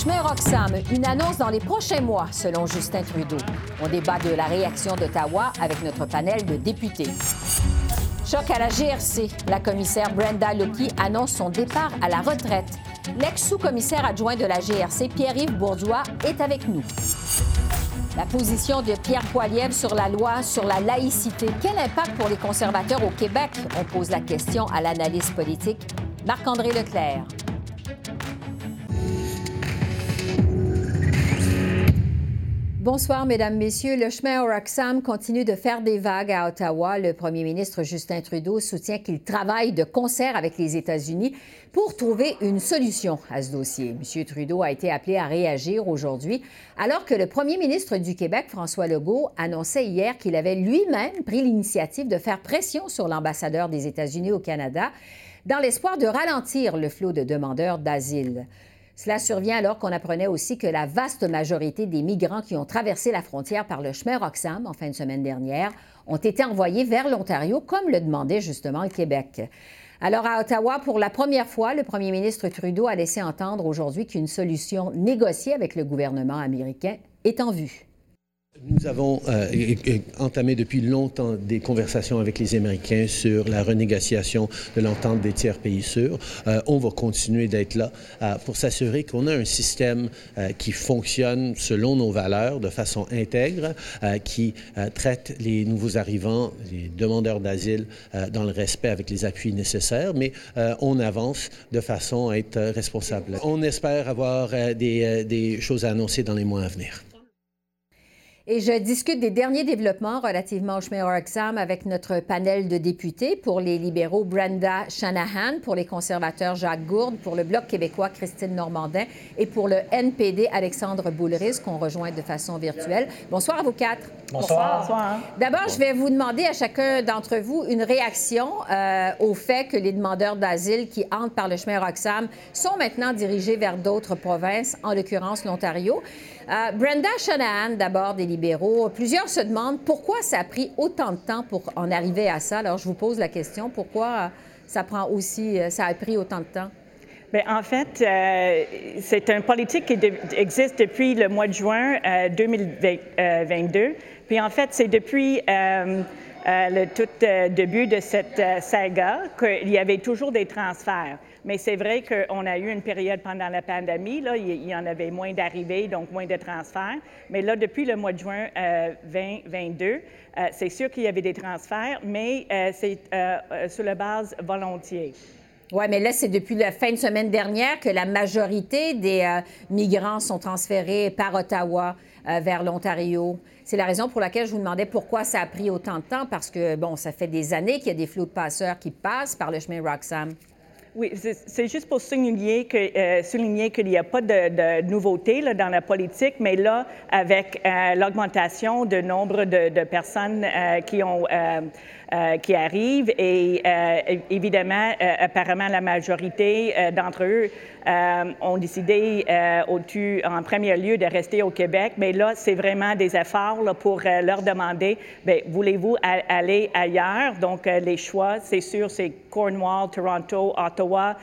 Chemin Roxham, une annonce dans les prochains mois, selon Justin Trudeau. On débat de la réaction d'Ottawa avec notre panel de députés. Choc à la GRC. La commissaire Brenda Lucky annonce son départ à la retraite. L'ex-sous-commissaire adjoint de la GRC, Pierre-Yves Bourdois, est avec nous. La position de Pierre Poilievre sur la loi sur la laïcité. Quel impact pour les conservateurs au Québec? On pose la question à l'analyste politique Marc-André Leclerc. Bonsoir, Mesdames, Messieurs. Le chemin Roxham continue de faire des vagues à Ottawa. Le premier ministre Justin Trudeau soutient qu'il travaille de concert avec les États-Unis pour trouver une solution à ce dossier. M. Trudeau a été appelé à réagir aujourd'hui, alors que le premier ministre du Québec, François Legault, annonçait hier qu'il avait lui-même pris l'initiative de faire pression sur l'ambassadeur des États-Unis au Canada dans l'espoir de ralentir le flot de demandeurs d'asile. Cela survient alors qu'on apprenait aussi que la vaste majorité des migrants qui ont traversé la frontière par le chemin Roxham en fin de semaine dernière ont été envoyés vers l'Ontario, comme le demandait justement le Québec. Alors à Ottawa, pour la première fois, le premier ministre Trudeau a laissé entendre aujourd'hui qu'une solution négociée avec le gouvernement américain est en vue. Nous avons euh, entamé depuis longtemps des conversations avec les Américains sur la renégociation de l'entente des tiers pays sûrs. Euh, on va continuer d'être là euh, pour s'assurer qu'on a un système qui fonctionne selon nos valeurs de façon intègre, qui traite les nouveaux arrivants, les demandeurs d'asile dans le respect avec les appuis nécessaires, mais on avance de façon à être responsable. On espère avoir des, des choses à annoncer dans les mois à venir. Et je discute des derniers développements relativement au chemin Roxham avec notre panel de députés. Pour les libéraux, Brenda Shanahan. Pour les conservateurs, Jacques Gourde. Pour le Bloc québécois, Christine Normandin. Et pour le NPD, Alexandre Boulris, qu'on rejoint de façon virtuelle. Bonsoir à vous quatre. Bonsoir. Bonsoir. D'abord, je vais vous demander à chacun d'entre vous une réaction euh, au fait que les demandeurs d'asile qui entrent par le chemin Roxham sont maintenant dirigés vers d'autres provinces, en l'occurrence l'Ontario. Euh, Brenda Shanahan, d'abord des libéraux. Plusieurs se demandent pourquoi ça a pris autant de temps pour en arriver à ça. Alors, je vous pose la question pourquoi euh, ça prend aussi, euh, ça a pris autant de temps? Bien, en fait, c'est une politique qui existe depuis le mois de juin 2022. Puis, en fait, c'est depuis le tout début de cette saga qu'il y avait toujours des transferts. Mais c'est vrai qu'on a eu une période pendant la pandémie, là, il y en avait moins d'arrivées, donc moins de transferts. Mais là, depuis le mois de juin 2022, euh, euh, c'est sûr qu'il y avait des transferts, mais euh, c'est sur la base volontiers. Oui, mais là, c'est depuis la fin de semaine dernière que la majorité des migrants sont transférés par Ottawa vers l'Ontario. C'est la raison pour laquelle je vous demandais pourquoi ça a pris autant de temps, parce que, bon, ça fait des années qu'il y a des flots de passeurs qui passent par le chemin Roxham. Oui, c'est juste pour souligner euh, qu'il n'y a pas de, nouveauté dans la politique, mais là, avec euh, l'augmentation du nombre de, personnes euh, qui euh, arrivent et euh, évidemment, euh, apparemment, la majorité d'entre eux ont décidé en premier lieu de rester au Québec. Mais là, c'est vraiment des efforts pour leur demander, ben, voulez-vous aller ailleurs? Donc, les choix, c'est sûr, c'est Cornwall, Toronto, Ottawa,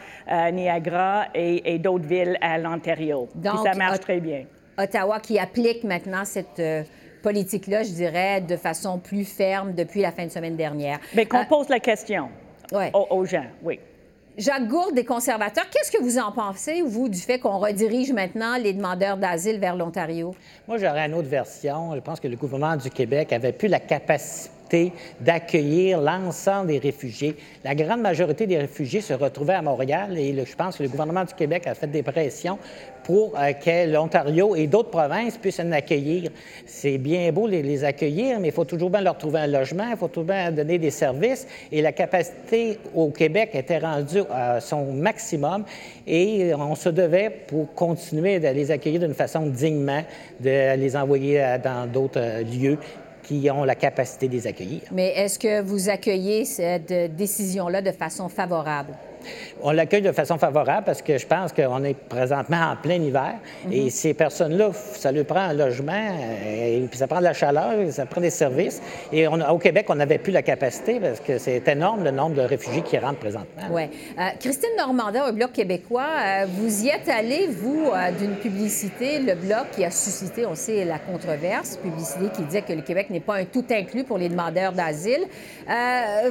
Niagara et, d'autres villes à l'Ontario. Donc, ça marche très bien. Ottawa qui applique maintenant cette politique-là, je dirais, de façon plus ferme depuis la fin de semaine dernière. Mais qu'on euh, pose la question aux, gens, oui. Jacques Gourde, des conservateurs, qu'est-ce que vous en pensez, vous, du fait qu'on redirige maintenant les demandeurs d'asile vers l'Ontario? Moi, j'aurais une autre version. Je pense que le gouvernement du Québec avait plus la capacité d'accueillir l'ensemble des réfugiés. La grande majorité des réfugiés se retrouvaient à Montréal et je pense que le gouvernement du Québec a fait des pressions pour euh, que l'Ontario et d'autres provinces puissent en accueillir. C'est bien beau les, les accueillir, mais il faut toujours bien leur trouver un logement, il faut toujours bien donner des services. Et la capacité au Québec était rendue à son maximum et on se devait, pour continuer de les accueillir d'une façon dignement, de les envoyer dans d'autres lieux qui ont la capacité de les accueillir. Mais est-ce que vous accueillez cette décision-là de façon favorable? On l'accueille de façon favorable parce que je pense qu'on est présentement en plein hiver et mhm. ces personnes-là, ça leur prend un logement, euh, et puis ça prend de la chaleur, ça prend des services. Et au Québec, on n'avait plus la capacité parce que c'est énorme le nombre de réfugiés qui rentrent présentement. Oui. Euh, Christine Normandin, au Bloc québécois, euh, vous y êtes allé, vous, d'une publicité, le Bloc qui a suscité, on sait, la controverse, publicité qui disait que le Québec n'est pas un tout inclus pour les demandeurs d'asile.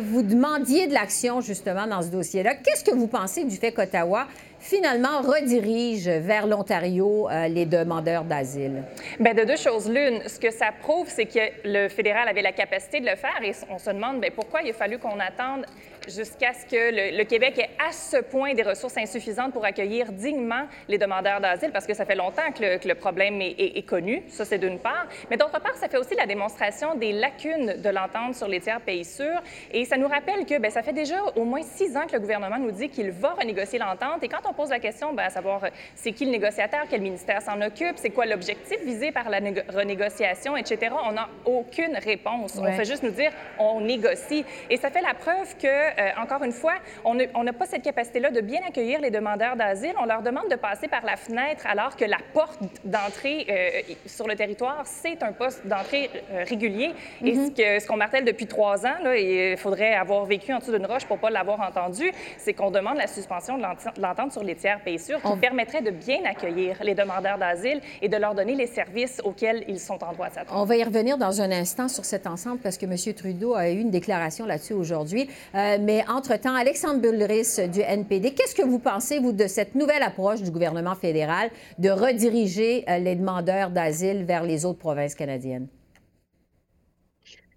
vous demandiez de l'action, justement, dans ce dossier-là. Qu'est-ce que vous pensez du fait qu'Ottawa finalement redirige vers l'Ontario euh, les demandeurs d'asile? Bien, de deux choses l'une. Ce que ça prouve, c'est que le fédéral avait la capacité de le faire et on se demande bien, pourquoi il a fallu qu'on attende jusqu'à ce que le, Québec ait à ce point des ressources insuffisantes pour accueillir dignement les demandeurs d'asile, parce que ça fait longtemps que le, problème est, connu, ça c'est d'une part, mais d'autre part, ça fait aussi la démonstration des lacunes de l'entente sur les tiers pays sûrs, et ça nous rappelle que bien, ça fait déjà au moins six ans que le gouvernement nous dit qu'il va renégocier l'entente, et quand on pose la question, bien, à savoir c'est qui le négociateur, quel ministère s'en occupe, c'est quoi l'objectif visé par la renégociation, etc., on n'a aucune réponse. On fait juste nous dire on négocie, et ça fait la preuve que euh, encore une fois, on n'a pas cette capacité-là de bien accueillir les demandeurs d'asile. On leur demande de passer par la fenêtre alors que la porte d'entrée euh, sur le territoire, c'est un poste d'entrée euh, régulier. Et mm-hmm. ce qu'on martèle depuis trois ans, là, et il faudrait avoir vécu en dessous d'une roche pour ne pas l'avoir entendu, c'est qu'on demande la suspension de l'entente sur les tiers pays sûrs qui permettrait de bien accueillir les demandeurs d'asile et de leur donner les services auxquels ils sont en droit de s'attendre. On va y revenir dans un instant sur cet ensemble parce que M. Trudeau a eu une déclaration là-dessus aujourd'hui. Mais entre-temps, Alexandre Bulleris du NPD, qu'est-ce que vous pensez, vous, de cette nouvelle approche du gouvernement fédéral de rediriger euh, les demandeurs d'asile vers les autres provinces canadiennes?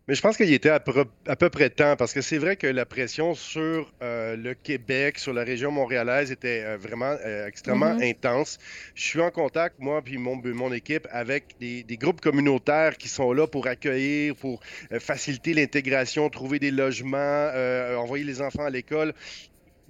Mais je pense qu'il était à peu, près temps parce que c'est vrai que la pression sur euh, le Québec, sur la région montréalaise était euh, vraiment euh, extrêmement mm-hmm. intense. Je suis en contact, moi puis mon, mon équipe, avec des, des, groupes communautaires qui sont là pour accueillir, pour faciliter l'intégration, trouver des logements, envoyer les enfants à l'école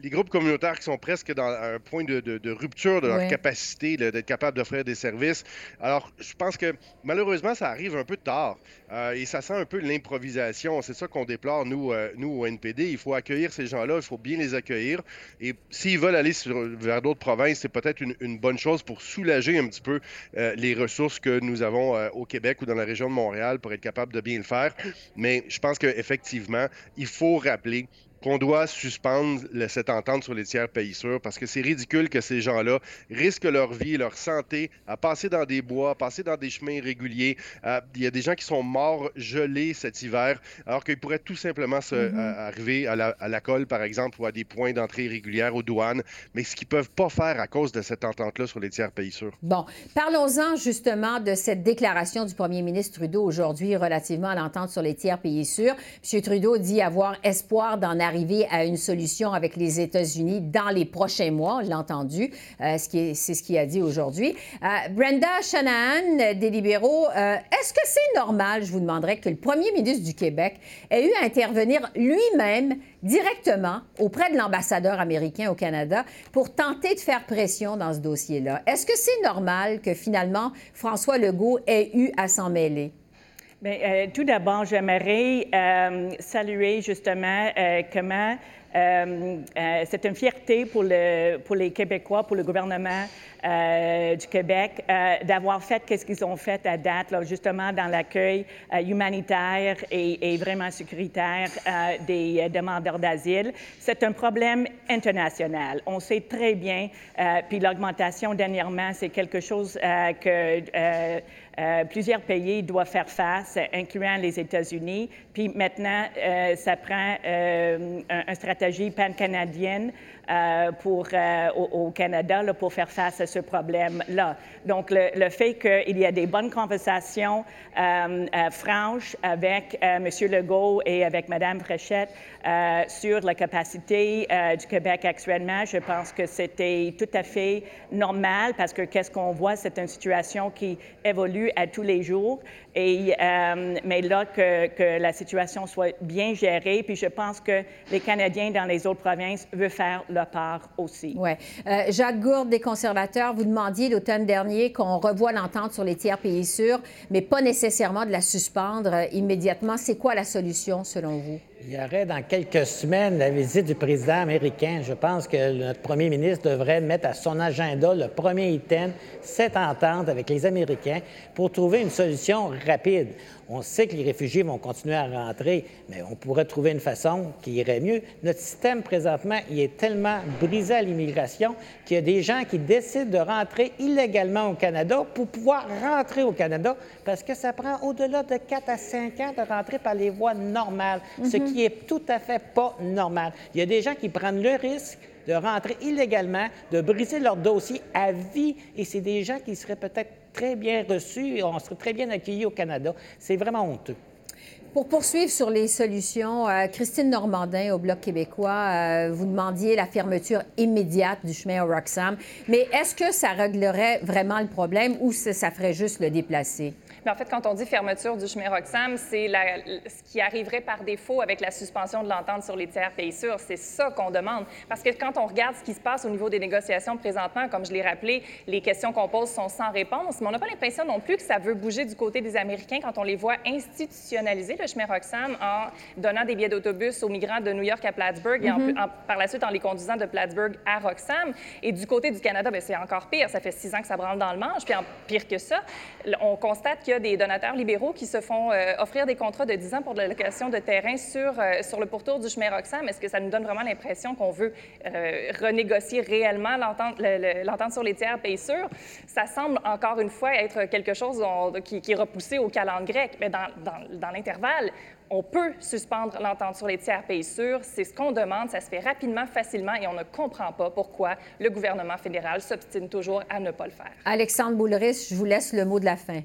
les groupes communautaires qui sont presque dans un point de, rupture de leur capacité d'être capable d'offrir des services. Alors, je pense que malheureusement, ça arrive un peu tard euh, et ça sent un peu l'improvisation. C'est ça qu'on déplore, nous, euh, nous, au NPD. Il faut accueillir ces gens-là, il faut bien les accueillir. Et s'ils veulent aller vers d'autres provinces, c'est peut-être une, bonne chose pour soulager un petit peu euh, les ressources que nous avons au Québec ou dans la région de Montréal pour être capable de bien le faire. Mais je pense qu'effectivement, il faut rappeler qu'on doit suspendre cette entente sur les tiers pays sûrs parce que c'est ridicule que ces gens-là risquent leur vie, leur santé à passer dans des bois, passer dans des chemins irréguliers. Euh, il y a des gens qui sont morts gelés cet hiver alors qu'ils pourraient tout simplement se, mm-hmm. euh, arriver à la, à colle, par exemple, ou à des points d'entrée régulière aux douanes, mais ce qu'ils ne peuvent pas faire à cause de cette entente-là sur les tiers pays sûrs. Bon, parlons-en justement de cette déclaration du premier ministre Trudeau aujourd'hui relativement à l'entente sur les tiers pays sûrs. M. Trudeau dit avoir espoir d'en arriver à une solution avec les États-Unis dans les prochains mois, on l'a entendu, euh, c'est ce qu'il a dit aujourd'hui. Euh, Brenda Shanahan des libéraux, euh, est-ce que c'est normal, je vous demanderais, que le premier ministre du Québec ait eu à intervenir lui-même directement auprès de l'ambassadeur américain au Canada pour tenter de faire pression dans ce dossier-là? Est-ce que c'est normal que finalement François Legault ait eu à s'en mêler? Bien, euh, tout d'abord, j'aimerais euh, saluer justement euh, comment c'est une fierté pour, le, pour les Québécois, pour le gouvernement du Québec, d'avoir fait ce qu'ils ont fait à date, justement dans l'accueil humanitaire et, vraiment sécuritaire des demandeurs d'asile. C'est un problème international. On sait très bien, puis l'augmentation dernièrement, c'est quelque chose que euh, plusieurs pays doivent faire face, incluant les États-Unis. Puis maintenant, euh, ça prend euh, une stratégie pan-canadienne au, Canada pour faire face à ce problème-là. Donc, le, fait qu'il y a des bonnes conversations franches avec M. Legault et avec Mme Fréchette sur la capacité du Québec actuellement, je pense que c'était tout à fait normal parce que qu'est-ce qu'on voit, c'est une situation qui évolue à tous les jours. Euh, mais là, que, que, la situation soit bien gérée. Puis je pense que les Canadiens dans les autres provinces veulent faire leur part aussi. Oui. Euh, Jacques Gourde, des conservateurs, vous demandiez l'automne dernier qu'on revoie l'entente sur les tiers pays sûrs, mais pas nécessairement de la suspendre euh, immédiatement. C'est quoi la solution selon vous? Il y aurait dans quelques semaines la visite du président américain. Je pense que notre premier ministre devrait mettre à son agenda le premier item, cette entente avec les Américains pour trouver une solution rapide. On sait que les réfugiés vont continuer à rentrer, mais on pourrait trouver une façon qui irait mieux. Notre système, présentement, il est tellement brisé à l'immigration qu'il y a des gens qui décident de rentrer illégalement au Canada pour pouvoir rentrer au Canada parce que ça prend au-delà de 4 à 5 ans de rentrer par les voies normales, mhm. Qui est tout à fait pas normal. Il y a des gens qui prennent le risque de rentrer illégalement, de briser leur dossier à vie, et c'est des gens qui seraient peut-être très bien reçus et on serait très bien accueillis au Canada. C'est vraiment honteux. Pour poursuivre sur les solutions, euh, Christine Normandin au Bloc québécois, euh, vous demandiez la fermeture immédiate du chemin au Roxham. Mais est-ce que ça réglerait vraiment le problème ou ça ferait juste le déplacer? Mais en fait, quand on dit fermeture du chemin Roxham, c'est ce qui arriverait par défaut avec la suspension de l'entente sur les tiers pays sûrs. C'est ça qu'on demande. Parce que quand on regarde ce qui se passe au niveau des négociations présentement, comme je l'ai rappelé, les questions qu'on pose sont sans réponse. Mais on n'a pas l'impression non plus que ça veut bouger du côté des Américains quand on les voit institutionnaliser le chemin Roxham en donnant des billets d'autobus aux migrants de New York à Plattsburgh et mm-hmm. par la suite en les conduisant de Plattsburgh à Roxham. Et du côté du Canada, ben, c'est encore pire. Ça fait six ans que ça branle dans le manche. Puis en pire que ça, on constate qu'il y a des donateurs libéraux qui se font euh, offrir des contrats de 10 ans pour de la location de terrain sur, euh, sur le pourtour du chemin Roxham. Est-ce que ça nous donne vraiment l'impression qu'on veut euh, renégocier réellement l'entente sur les tiers pays sûrs? Ça semble encore une fois être quelque chose qui, est repoussé au calendrier grec. Mais dans, dans, dans l'intervalle, on peut suspendre l'entente sur les tiers pays sûrs. C'est ce qu'on demande. Ça se fait rapidement, facilement, et on ne comprend pas pourquoi le gouvernement fédéral s'obstine toujours à ne pas le faire. Alexandre Boulris, je vous laisse le mot de la fin.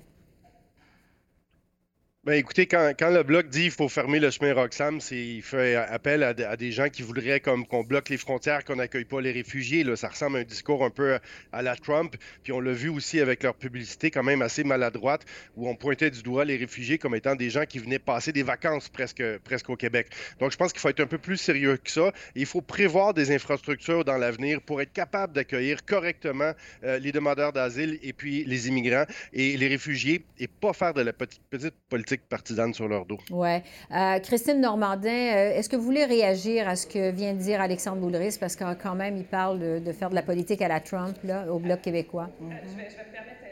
Ben écoutez, quand, le bloc dit qu'il faut fermer le chemin Roxham, il fait appel à, des gens qui voudraient comme qu'on bloque les frontières, qu'on n'accueille pas les réfugiés. Là. Ça ressemble à un discours un peu à la Trump. Puis on l'a vu aussi avec leur publicité quand même assez maladroite, où on pointait du doigt les réfugiés comme étant des gens qui venaient passer des vacances presque, presque au Québec. Donc je pense qu'il faut être un peu plus sérieux que ça. il faut prévoir des infrastructures dans l'avenir pour être capable d'accueillir correctement euh, les demandeurs d'asile et puis les immigrants et les réfugiés et pas faire de la petite politique partisane sur leur dos. Oui. Euh, Christine Normandin, euh, est-ce que vous voulez réagir à ce que vient de dire Alexandre Boulris? Parce que quand même, il parle de, faire de la politique à la Trump, là, au Bloc québécois. je, vais, je vais me permettre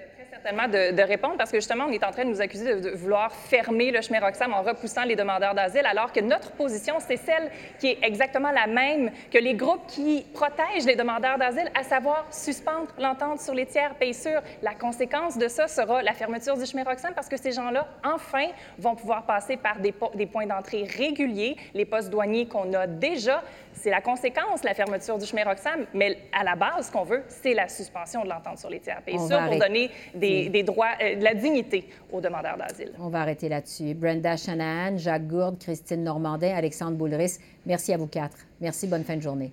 de, répondre parce que justement, on est en train de nous accuser de, vouloir fermer le chemin Roxham en repoussant les demandeurs d'asile, alors que notre position, c'est celle qui est exactement la même que les groupes qui protègent les demandeurs d'asile, à savoir suspendre l'entente sur les tiers pays sûrs. La conséquence de ça sera la fermeture du chemin Roxham parce que ces gens-là, enfin, vont pouvoir passer par des points d'entrée réguliers, les postes douaniers qu'on a déjà. C'est la conséquence, la fermeture du chemin Roxham, mais à la base, ce qu'on veut, c'est la suspension de l'entente sur les tiers pays sûrs pour donner des des, droits, euh, de la dignité aux demandeurs d'asile. On va arrêter là-dessus. Brenda Shanahan, Jacques Gourde, Christine Normandin, Alexandre Boulris, merci à vous quatre. Merci, bonne fin de journée.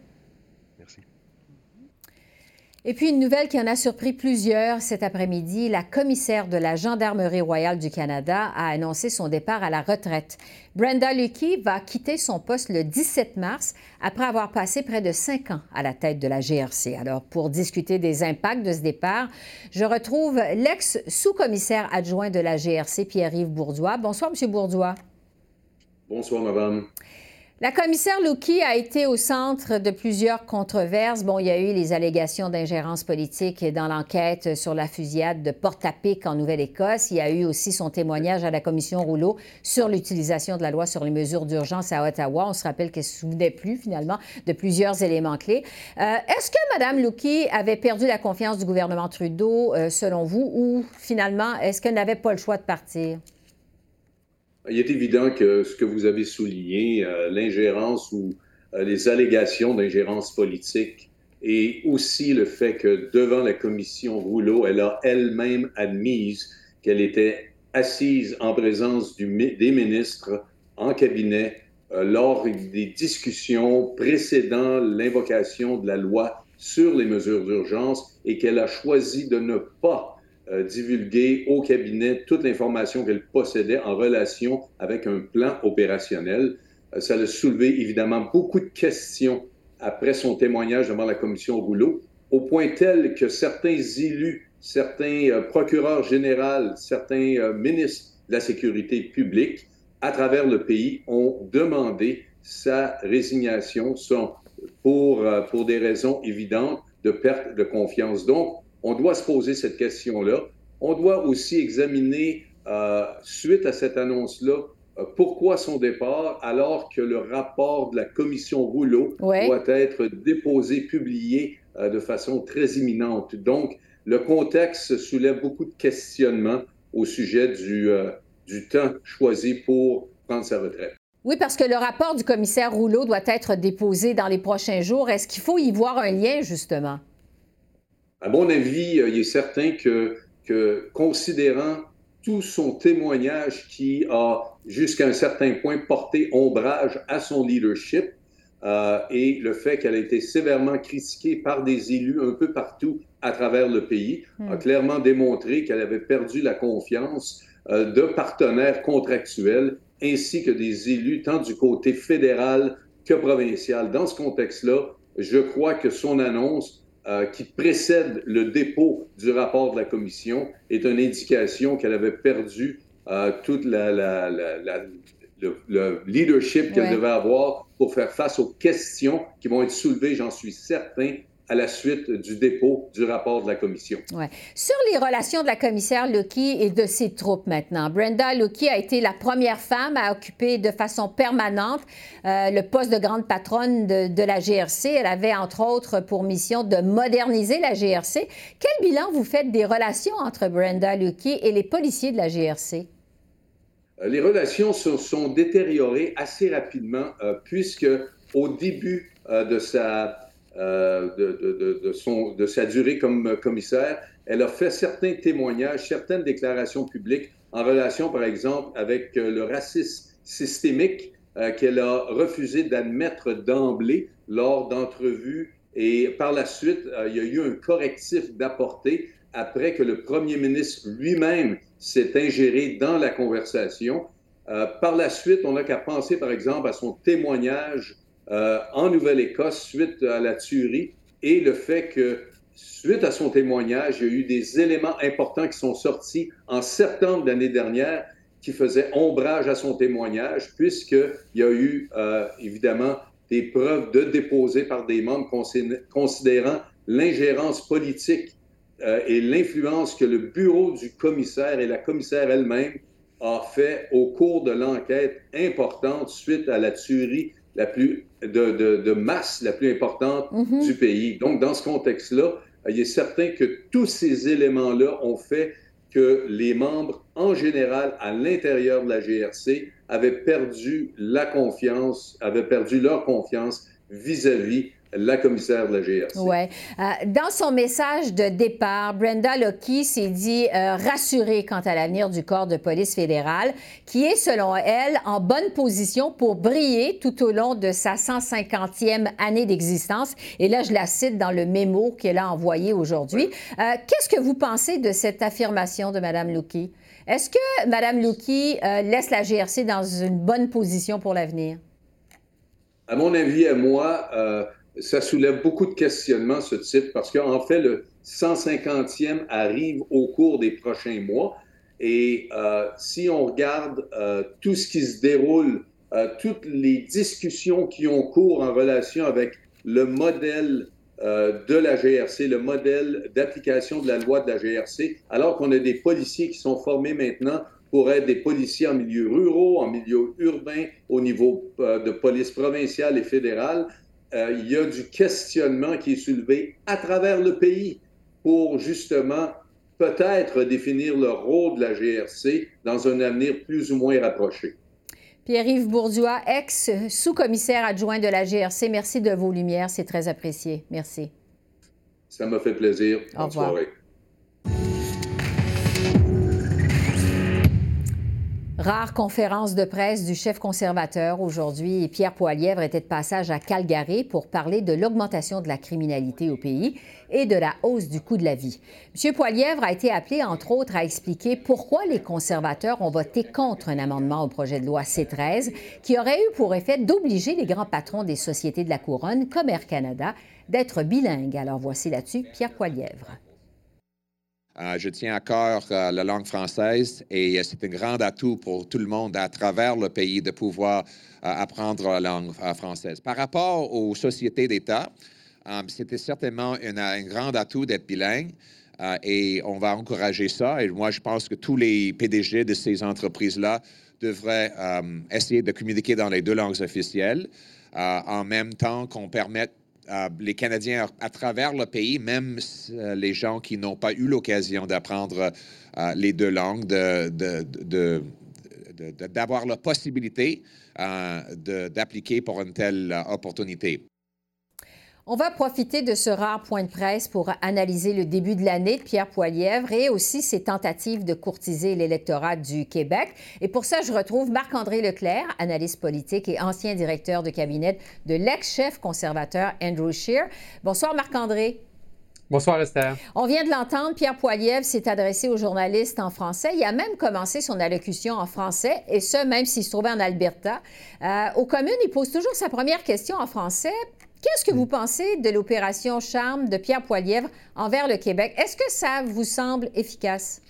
Et puis une nouvelle qui en a surpris plusieurs cet après-midi, la commissaire de la Gendarmerie royale du Canada a annoncé son départ à la retraite. Brenda Lucky va quitter son poste le 17 mars après avoir passé près de cinq ans à la tête de la GRC. Alors pour discuter des impacts de ce départ, je retrouve l'ex-sous-commissaire adjoint de la GRC, Pierre-Yves Bourdois. Bonsoir, Monsieur Bourdois. Bonsoir, Madame. La commissaire Louki a été au centre de plusieurs controverses. Bon, il y a eu les allégations d'ingérence politique dans l'enquête sur la fusillade de Portapic en Nouvelle-Écosse. Il y a eu aussi son témoignage à la commission Rouleau sur l'utilisation de la loi sur les mesures d'urgence à Ottawa. On se rappelle qu'elle ne se souvenait plus finalement de plusieurs éléments clés. Euh, est-ce que Mme Louki avait perdu la confiance du gouvernement Trudeau, euh, selon vous, ou finalement, est-ce qu'elle n'avait pas le choix de partir? Il est évident que ce que vous avez souligné, euh, l'ingérence ou euh, les allégations d'ingérence politique, et aussi le fait que devant la commission Rouleau, elle a elle-même admise qu'elle était assise en présence des ministres en cabinet euh, lors des discussions précédant l'invocation de la loi sur les mesures d'urgence et qu'elle a choisi de ne pas divulgué au cabinet toute l'information qu'elle possédait en relation avec un plan opérationnel. ça a soulevé évidemment beaucoup de questions après son témoignage devant la commission Rouleau, au point tel que certains élus, certains procureurs généraux, certains ministres de la sécurité publique à travers le pays ont demandé sa résignation pour, euh, pour des raisons évidentes de perte de confiance. Donc, on doit se poser cette question-là. On doit aussi examiner, euh, suite à cette annonce-là, euh, pourquoi son départ alors que le rapport de la commission Rouleau doit être déposé, publié de façon très imminente. Donc, le contexte soulève beaucoup de questionnements au sujet du, du temps choisi pour prendre sa retraite. Oui, parce que le rapport du commissaire Rouleau doit être déposé dans les prochains jours. Est-ce qu'il faut y voir un lien, justement? À mon avis, euh, il est certain que, que considérant tout son témoignage qui a, jusqu'à un certain point, porté ombrage à son leadership, euh, et le fait qu'elle a été sévèrement critiquée par des élus un peu partout à travers le pays, a hmm. clairement démontré qu'elle avait perdu la confiance euh, de partenaires contractuels ainsi que des élus tant du côté fédéral que provincial. Dans ce contexte-là, je crois que son annonce euh, qui précède le dépôt du rapport de la commission est une indication qu'elle avait perdu euh, toute la, le, leadership qu'elle devait avoir pour faire face aux questions qui vont être soulevées, j'en suis certain, à la suite du dépôt du rapport de la commission. Ouais. Sur les relations de la commissaire Lucky et de ses troupes maintenant, Brenda Lucky a été la première femme à occuper de façon permanente euh, le poste de grande patronne de, la GRC. Elle avait entre autres pour mission de moderniser la GRC. Quel bilan vous faites des relations entre Brenda Lucky et les policiers de la GRC? Euh, les relations se sont détériorées assez rapidement euh, puisque au début de sa euh, de, de, son, de sa durée comme commissaire, elle a fait certains témoignages, certaines déclarations publiques en relation, par exemple, avec euh, le racisme systémique euh, qu'elle a refusé d'admettre d'emblée lors d'entrevues. Et par la suite, il y a eu un correctif d'apporter après que le premier ministre lui-même s'est ingéré dans la conversation. par la suite, on n'a qu'à penser, par exemple, à son témoignage euh, en Nouvelle-Écosse suite à la tuerie et le fait que, suite à son témoignage, il y a eu des éléments importants qui sont sortis en septembre de l'année dernière qui faisaient ombrage à son témoignage, puisqu'il y a eu euh, évidemment des preuves de déposées par des membres considérant l'ingérence politique euh, et l'influence que le bureau du commissaire et la commissaire elle-même a fait au cours de l'enquête importante suite à la tuerie la plus de, masse la plus importante mhm. du pays. Donc, dans ce contexte-là, il est certain que tous ces éléments-là ont fait que les membres, en général, à l'intérieur de la GRC, avaient perdu la confiance, avaient perdu leur confiance vis-à-vis -vis la commissaire de la GRC. Oui. Euh, dans son message de départ, Brenda Locke s'est dit euh, rassurée quant à l'avenir du corps de police fédéral, qui est, selon elle, en bonne position pour briller tout au long de sa 150e année d'existence. Et là, je la cite dans le mémo qu'elle a envoyé aujourd'hui. Euh, qu'est-ce que vous pensez de cette affirmation de Mme Locke? Est-ce que Mme Locke laisse la GRC dans une bonne position pour l'avenir? À mon avis, à moi, ça soulève beaucoup de questionnements, ce titre, parce qu'en fait, le 150e arrive au cours des prochains mois. Et euh, si on regarde euh, tout ce qui se déroule, euh, toutes les discussions qui ont cours en relation avec le modèle de la GRC, le modèle d'application de la loi de la GRC, alors qu'on a des policiers qui sont formés maintenant pour être des policiers en milieu ruraux, en milieu urbain, au niveau de police provinciale et fédérale, euh, il y a du questionnement qui est soulevé à travers le pays pour justement peut-être définir le rôle de la GRC dans un avenir plus ou moins rapproché. Pierre-Yves Bourdois, ex-sous-commissaire adjoint de la GRC, merci de vos lumières, c'est très apprécié. Merci. Ça m'a fait plaisir. Au revoir. Rare conférence de presse du chef conservateur aujourd'hui. Pierre Poilièvre était de passage à Calgary pour parler de l'augmentation de la criminalité au pays et de la hausse du coût de la vie. M. Poilièvre a été appelé, entre autres, à expliquer pourquoi les conservateurs ont voté contre un amendement au projet de loi C-13 qui aurait eu pour effet d'obliger les grands patrons des sociétés de la couronne, comme Air Canada, d'être bilingues. Alors voici là-dessus Pierre Poilièvre. Euh, je tiens à cœur euh, la langue française et euh, c'est un grand atout pour tout le monde à travers le pays de pouvoir apprendre la langue française. Par rapport aux sociétés d'État, c'était certainement un grand atout d'être bilingue. et on va encourager ça. Et moi, je pense que tous les PDG de ces entreprises-là devraient essayer de communiquer dans les deux langues officielles, en même temps qu'on permette euh, les Canadiens à travers le pays, même euh, les gens qui n'ont pas eu l'occasion d'apprendre euh, les deux langues, d'avoir la possibilité d'appliquer pour une telle opportunité. On va profiter de ce rare point de presse pour analyser le début de l'année de Pierre Poilièvre et aussi ses tentatives de courtiser l'électorat du Québec. Et pour ça, je retrouve Marc-André Leclerc, analyste politique et ancien directeur de cabinet de l'ex-chef conservateur Andrew Scheer. Bonsoir Marc-André. Bonsoir, Esther. On vient de l'entendre, Pierre Poilievre s'est adressé aux journalistes en français. Il a même commencé son allocution en français, et ce, même s'il se trouvait en Alberta. Euh, aux communes, il pose toujours sa première question en français. Qu'est-ce que vous pensez de l'opération Charme de Pierre Poilièvre envers le Québec? Est-ce que ça vous semble efficace?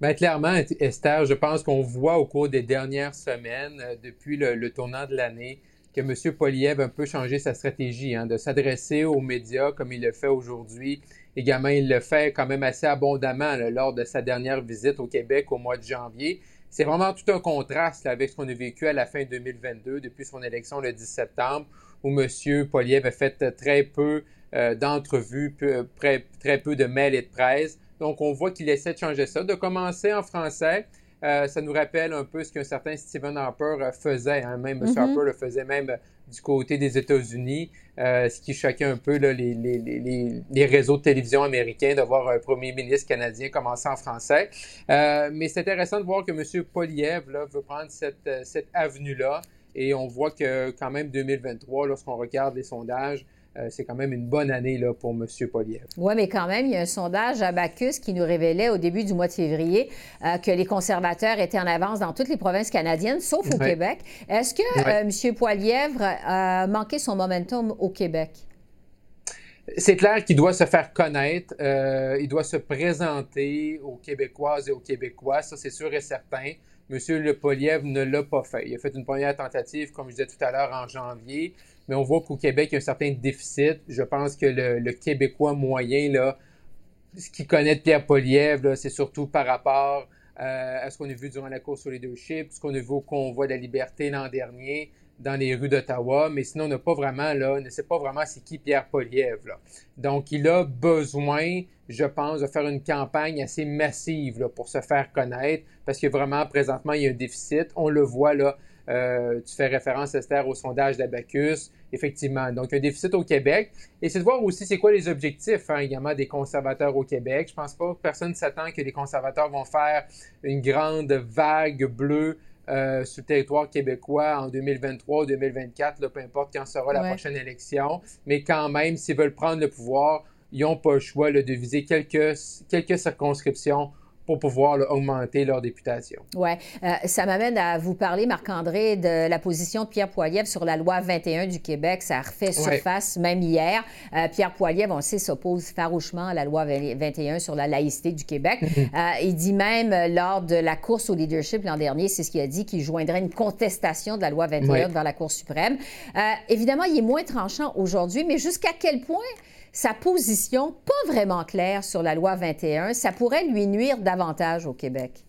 Bien, clairement, Esther, je pense qu'on voit au cours des dernières semaines, euh, depuis le, tournant de l'année, que M. Poilievre a un peu changé sa stratégie, hein, de s'adresser aux médias comme il le fait aujourd'hui. Également, il le fait quand même assez abondamment lors de sa dernière visite au Québec au mois de janvier. C'est vraiment tout un contraste avec ce qu'on a vécu à la fin 2022, depuis son élection le 10 septembre, où M. Poliev a fait très peu euh, d'entrevues, très, très peu de mails et de presse. Donc, on voit qu'il essaie de changer ça, de commencer en français. Euh, ça nous rappelle un peu ce qu'un certain Stephen Harper euh, faisait. Hein. Même M. Mm-hmm. Harper le faisait même du côté des États-Unis, ce qui choquait un peu les, les, les, réseaux de télévision américains d'avoir un premier ministre canadien commencer en français. mais c'est intéressant de voir que M. Poliev veut prendre cette, cette avenue-là. Et on voit que quand même 2023, lorsqu'on regarde les sondages, euh, c'est quand même une bonne année là, pour M. Poliev. Oui, mais quand même, il y a un sondage à Bacchus qui nous révélait au début du mois de février euh, que les conservateurs étaient en avance dans toutes les provinces canadiennes, sauf au Québec. Est-ce que euh, M. Poilièvre a manqué son momentum au Québec? C'est clair qu'il doit se faire connaître, il doit se présenter aux Québécoises et aux Québécois, ça c'est sûr et certain. M. Le Poliev ne l'a pas fait. Il a fait une première tentative, comme je disais tout à l'heure, en janvier, mais on voit qu'au Québec, il y a un certain déficit. Je pense que le, Québécois moyen, là, ce qu'il connaît de Pierre Poliev, c'est surtout par rapport euh, à ce qu'on a vu durant la course au leadership, ce qu'on a vu au convoi de la liberté l'an dernier dans les rues d'Ottawa, mais sinon, on n'a pas vraiment, là, ne sait pas vraiment c'est qui Pierre Poliev. Là. Donc, il a besoin, je pense, de faire une campagne assez massive là, pour se faire connaître, parce que vraiment, présentement, il y a un déficit. On le voit, là, euh, tu fais référence, Esther, au sondage d'Abacus. Effectivement. Donc, un déficit au Québec. Et c'est de voir aussi c'est quoi les objectifs hein, également des conservateurs au Québec. Je pense pas que personne s'attend que les conservateurs vont faire une grande vague bleue euh, sur le territoire québécois en 2023 ou 2024, peu importe quand sera la prochaine élection. Mais quand même, s'ils veulent prendre le pouvoir, ils n'ont pas le choix de viser quelques, quelques circonscriptions pour pouvoir augmenter leur députation. Oui. Euh, ça m'amène à vous parler, Marc-André, de la position de Pierre Poilievre sur la loi 21 du Québec. Ça a refait surface même hier. Euh, Pierre Poilievre, on sait, s'oppose farouchement à la loi 21 sur la laïcité du Québec. Euh, il dit même, lors de la course au leadership l'an dernier, c'est ce qu'il a dit, qu'il joindrait une contestation de la loi 21 devant la Cour suprême. évidemment, il est moins tranchant aujourd'hui, mais jusqu'à quel point sa position pas vraiment claire sur la loi 21, ça pourrait lui nuire davantage au Québec.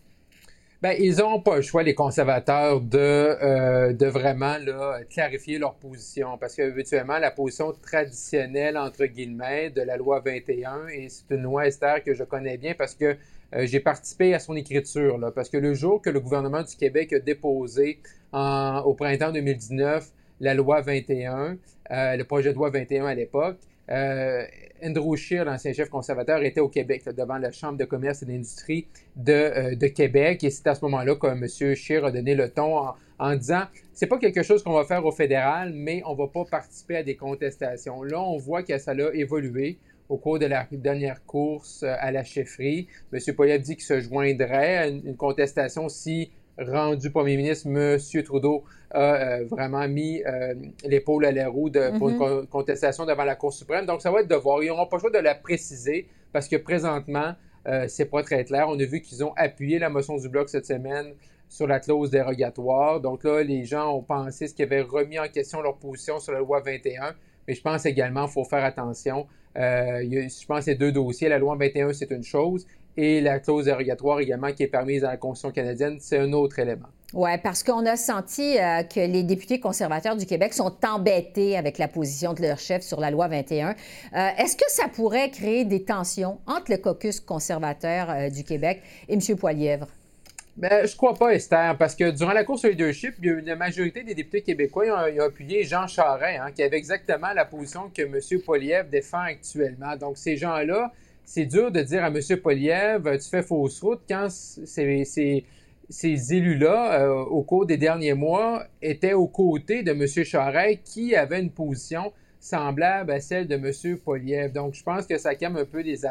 Bien, ils n'ont pas le choix, les conservateurs, de, euh, de vraiment là, clarifier leur position. Parce que, habituellement, la position traditionnelle, entre guillemets, de la loi 21, et c'est une loi, Esther, que je connais bien parce que euh, j'ai participé à son écriture. Parce que le jour que le gouvernement du Québec a déposé au printemps 2019 la loi 21, euh, le projet de loi 21 à l'époque, euh, Andrew Scheer, l'ancien chef conservateur, était au Québec, devant la Chambre de commerce et d'industrie de, euh, de, Québec. Et c'est à ce moment-là que M. Scheer a donné le ton en, disant c'est pas quelque chose qu'on va faire au fédéral, mais on va pas participer à des contestations. Là, on voit que ça a évolué au cours de la dernière course euh, à la chefferie. M. Poilievre dit qu'il se joindrait à une contestation si rendu premier ministre, M. Trudeau a euh, vraiment mis euh, l'épaule à la roue de, pour une mm-hmm. contestation devant la Cour suprême. Donc, ça va être de voir. Ils n'auront pas le choix de la préciser parce que présentement, euh, c'est pas très clair. On a vu qu'ils ont appuyé la motion du Bloc cette semaine sur la clause dérogatoire. Donc là, les gens ont pensé ce qu'ils avaient remis en question leur position sur la loi 21. Mais je pense également qu'il faut faire attention. je pense que ces deux dossiers. La loi 21, c'est une chose et la clause dérogatoire également qui est permise dans la Constitution canadienne, c'est un autre élément. Oui, parce qu'on a senti euh, que les députés conservateurs du Québec sont embêtés avec la position de leur chef sur la loi 21. Euh, est-ce que ça pourrait créer des tensions entre le caucus conservateur euh, du Québec et M. Poilièvre? Ben, je crois pas, Esther, parce que durant la course au leadership, il y a une majorité des députés québécois ont, appuyé Jean Charest, hein, qui avait exactement la position que M. Poilievre défend actuellement. Donc, ces gens-là, c'est dur de dire à M. Poliev, tu fais fausse route quand ces, ces, élus-là, euh, au cours des derniers mois, étaient aux côtés de M. Charest qui avait une position semblable à celle de M. Poliev. Donc, je pense que ça calme un peu les,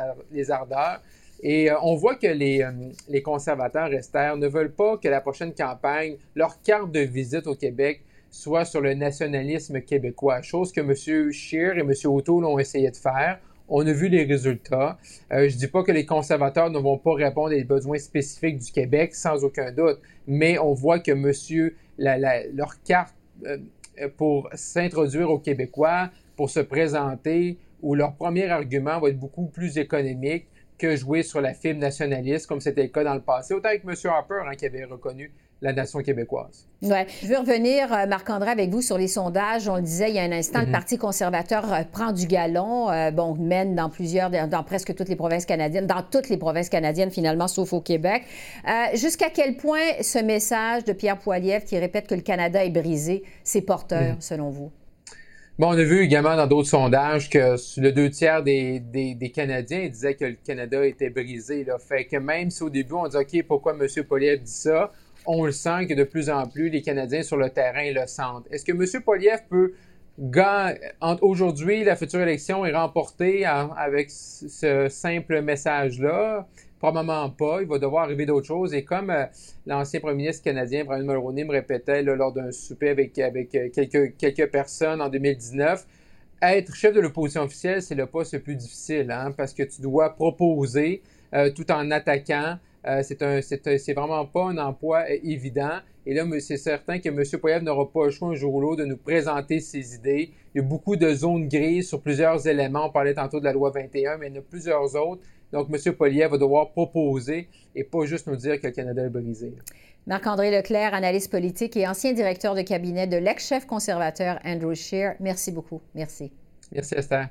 ardeurs. Et euh, on voit que les, euh, les conservateurs restèrent ne veulent pas que la prochaine campagne, leur carte de visite au Québec, soit sur le nationalisme québécois, chose que M. Scheer et M. O'Toole ont essayé de faire. On a vu les résultats. Euh, je ne dis pas que les conservateurs ne vont pas répondre aux besoins spécifiques du Québec, sans aucun doute, mais on voit que monsieur, leur carte euh, pour s'introduire aux Québécois, pour se présenter, ou leur premier argument va être beaucoup plus économique que jouer sur la fibre nationaliste, comme c'était le cas dans le passé, autant avec M. Harper, hein, qui avait reconnu la nation québécoise. Ouais. Je veux revenir, euh, Marc-André, avec vous sur les sondages. On le disait il y a un instant, le mhm. Parti conservateur euh, prend du galon, euh, bon, mène dans plusieurs, dans presque toutes les provinces canadiennes, dans toutes les provinces canadiennes finalement, sauf au Québec. Jusqu'à quel point ce message de Pierre Poilievre qui répète que le Canada est brisé, c'est porteur, mhm. selon vous? Bon, on a vu également dans d'autres sondages que le deux tiers des, des, Canadiens disaient que le Canada était brisé. Là. Fait que même si au début on dit OK, pourquoi M. Poilievre dit ça, on le sent que de plus en plus les Canadiens sur le terrain le sentent. Est-ce que M. Poliev peut aujourd'hui, la future élection est remportée avec ce simple message-là? Probablement pas. Il va devoir arriver d'autres choses. Et comme euh, l'ancien premier ministre canadien, Brian Mulroney, me répétait lors d'un souper avec, euh, quelques, quelques personnes en 2019, être chef de l'opposition officielle, c'est le poste le plus difficile, hein, parce que tu dois proposer euh, tout en attaquant. Euh, c'est vraiment pas un emploi euh, évident. Et là, c'est certain que M. Poyev n'aura pas le choix un jour ou l'autre de nous présenter ses idées. Il y a beaucoup de zones grises sur plusieurs éléments. On parlait tantôt de la loi 21, mais il y en a plusieurs autres. Donc, M. Poilievre va devoir proposer et pas juste nous dire que le Canada est brisé. Marc-André Leclerc, analyste politique et ancien directeur de cabinet de l'ex-chef conservateur Andrew Scheer. Merci beaucoup. Merci. Merci, Esther.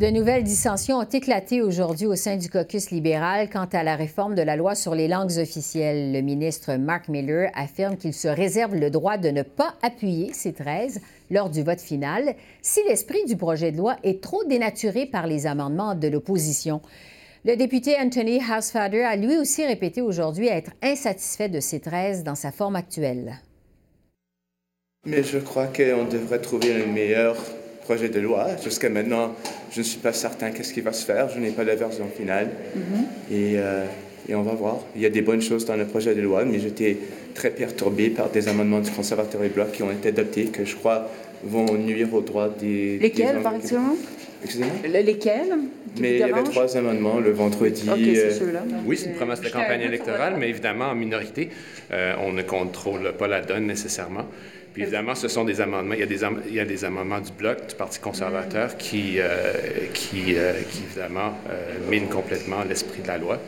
De nouvelles dissensions ont éclaté aujourd'hui au sein du caucus libéral quant à la réforme de la loi sur les langues officielles. Le ministre Mark Miller affirme qu'il se réserve le droit de ne pas appuyer ces 13 lors du vote final si l'esprit du projet de loi est trop dénaturé par les amendements de l'opposition. Le député Anthony Housefather a lui aussi répété aujourd'hui être insatisfait de ces 13 dans sa forme actuelle. Mais je crois qu'on devrait trouver une meilleure projet de loi. Jusqu'à maintenant, je ne suis pas certain qu'est-ce qui va se faire. Je n'ai pas la version finale. Mm-hmm. et, euh, et, on va voir. Il y a des bonnes choses dans le projet de loi, mais j'étais très perturbé par des amendements du conservateur et bloc qui ont été adoptés, que je crois vont nuire aux droits des. Lesquels, par exemple? Excusez-moi? Lesquels? Mais il y avait trois amendements le vendredi. Okay, c'est euh, Oui, c'est une promesse de campagne électorale, mais évidemment, en minorité, euh, on ne contrôle pas la donne nécessairement. Puis évidemment, ce sont des amendements. Il y a des, il y a des amendements du Bloc, du Parti conservateur, qui, euh, qui, euh, qui, évidemment, euh, minent complètement l'esprit de la loi.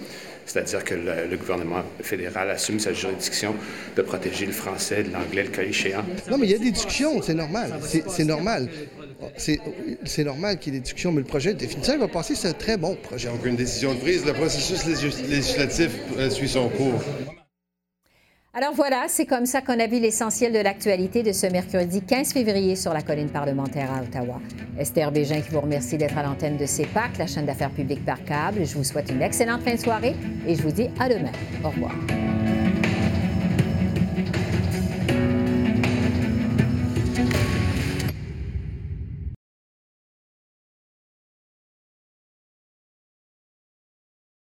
C'est-à-dire que le, gouvernement fédéral assume sa juridiction de protéger le français, l'anglais, le cas échéant. Non, mais il y a des discussions, c'est normal. C'est normal. C'est normal qu'il y ait des discussions, mais le projet définitif va passer, c'est un très bon projet. Donc, une décision de prise, le processus législatif suit son cours. Alors voilà, c'est comme ça qu'on a vu l'essentiel de l'actualité de ce mercredi 15 février sur la colline parlementaire à Ottawa. Esther Bégin qui vous remercie d'être à l'antenne de CEPAC, la chaîne d'affaires publiques par câble. Je vous souhaite une excellente fin de soirée et je vous dis à demain. Au revoir.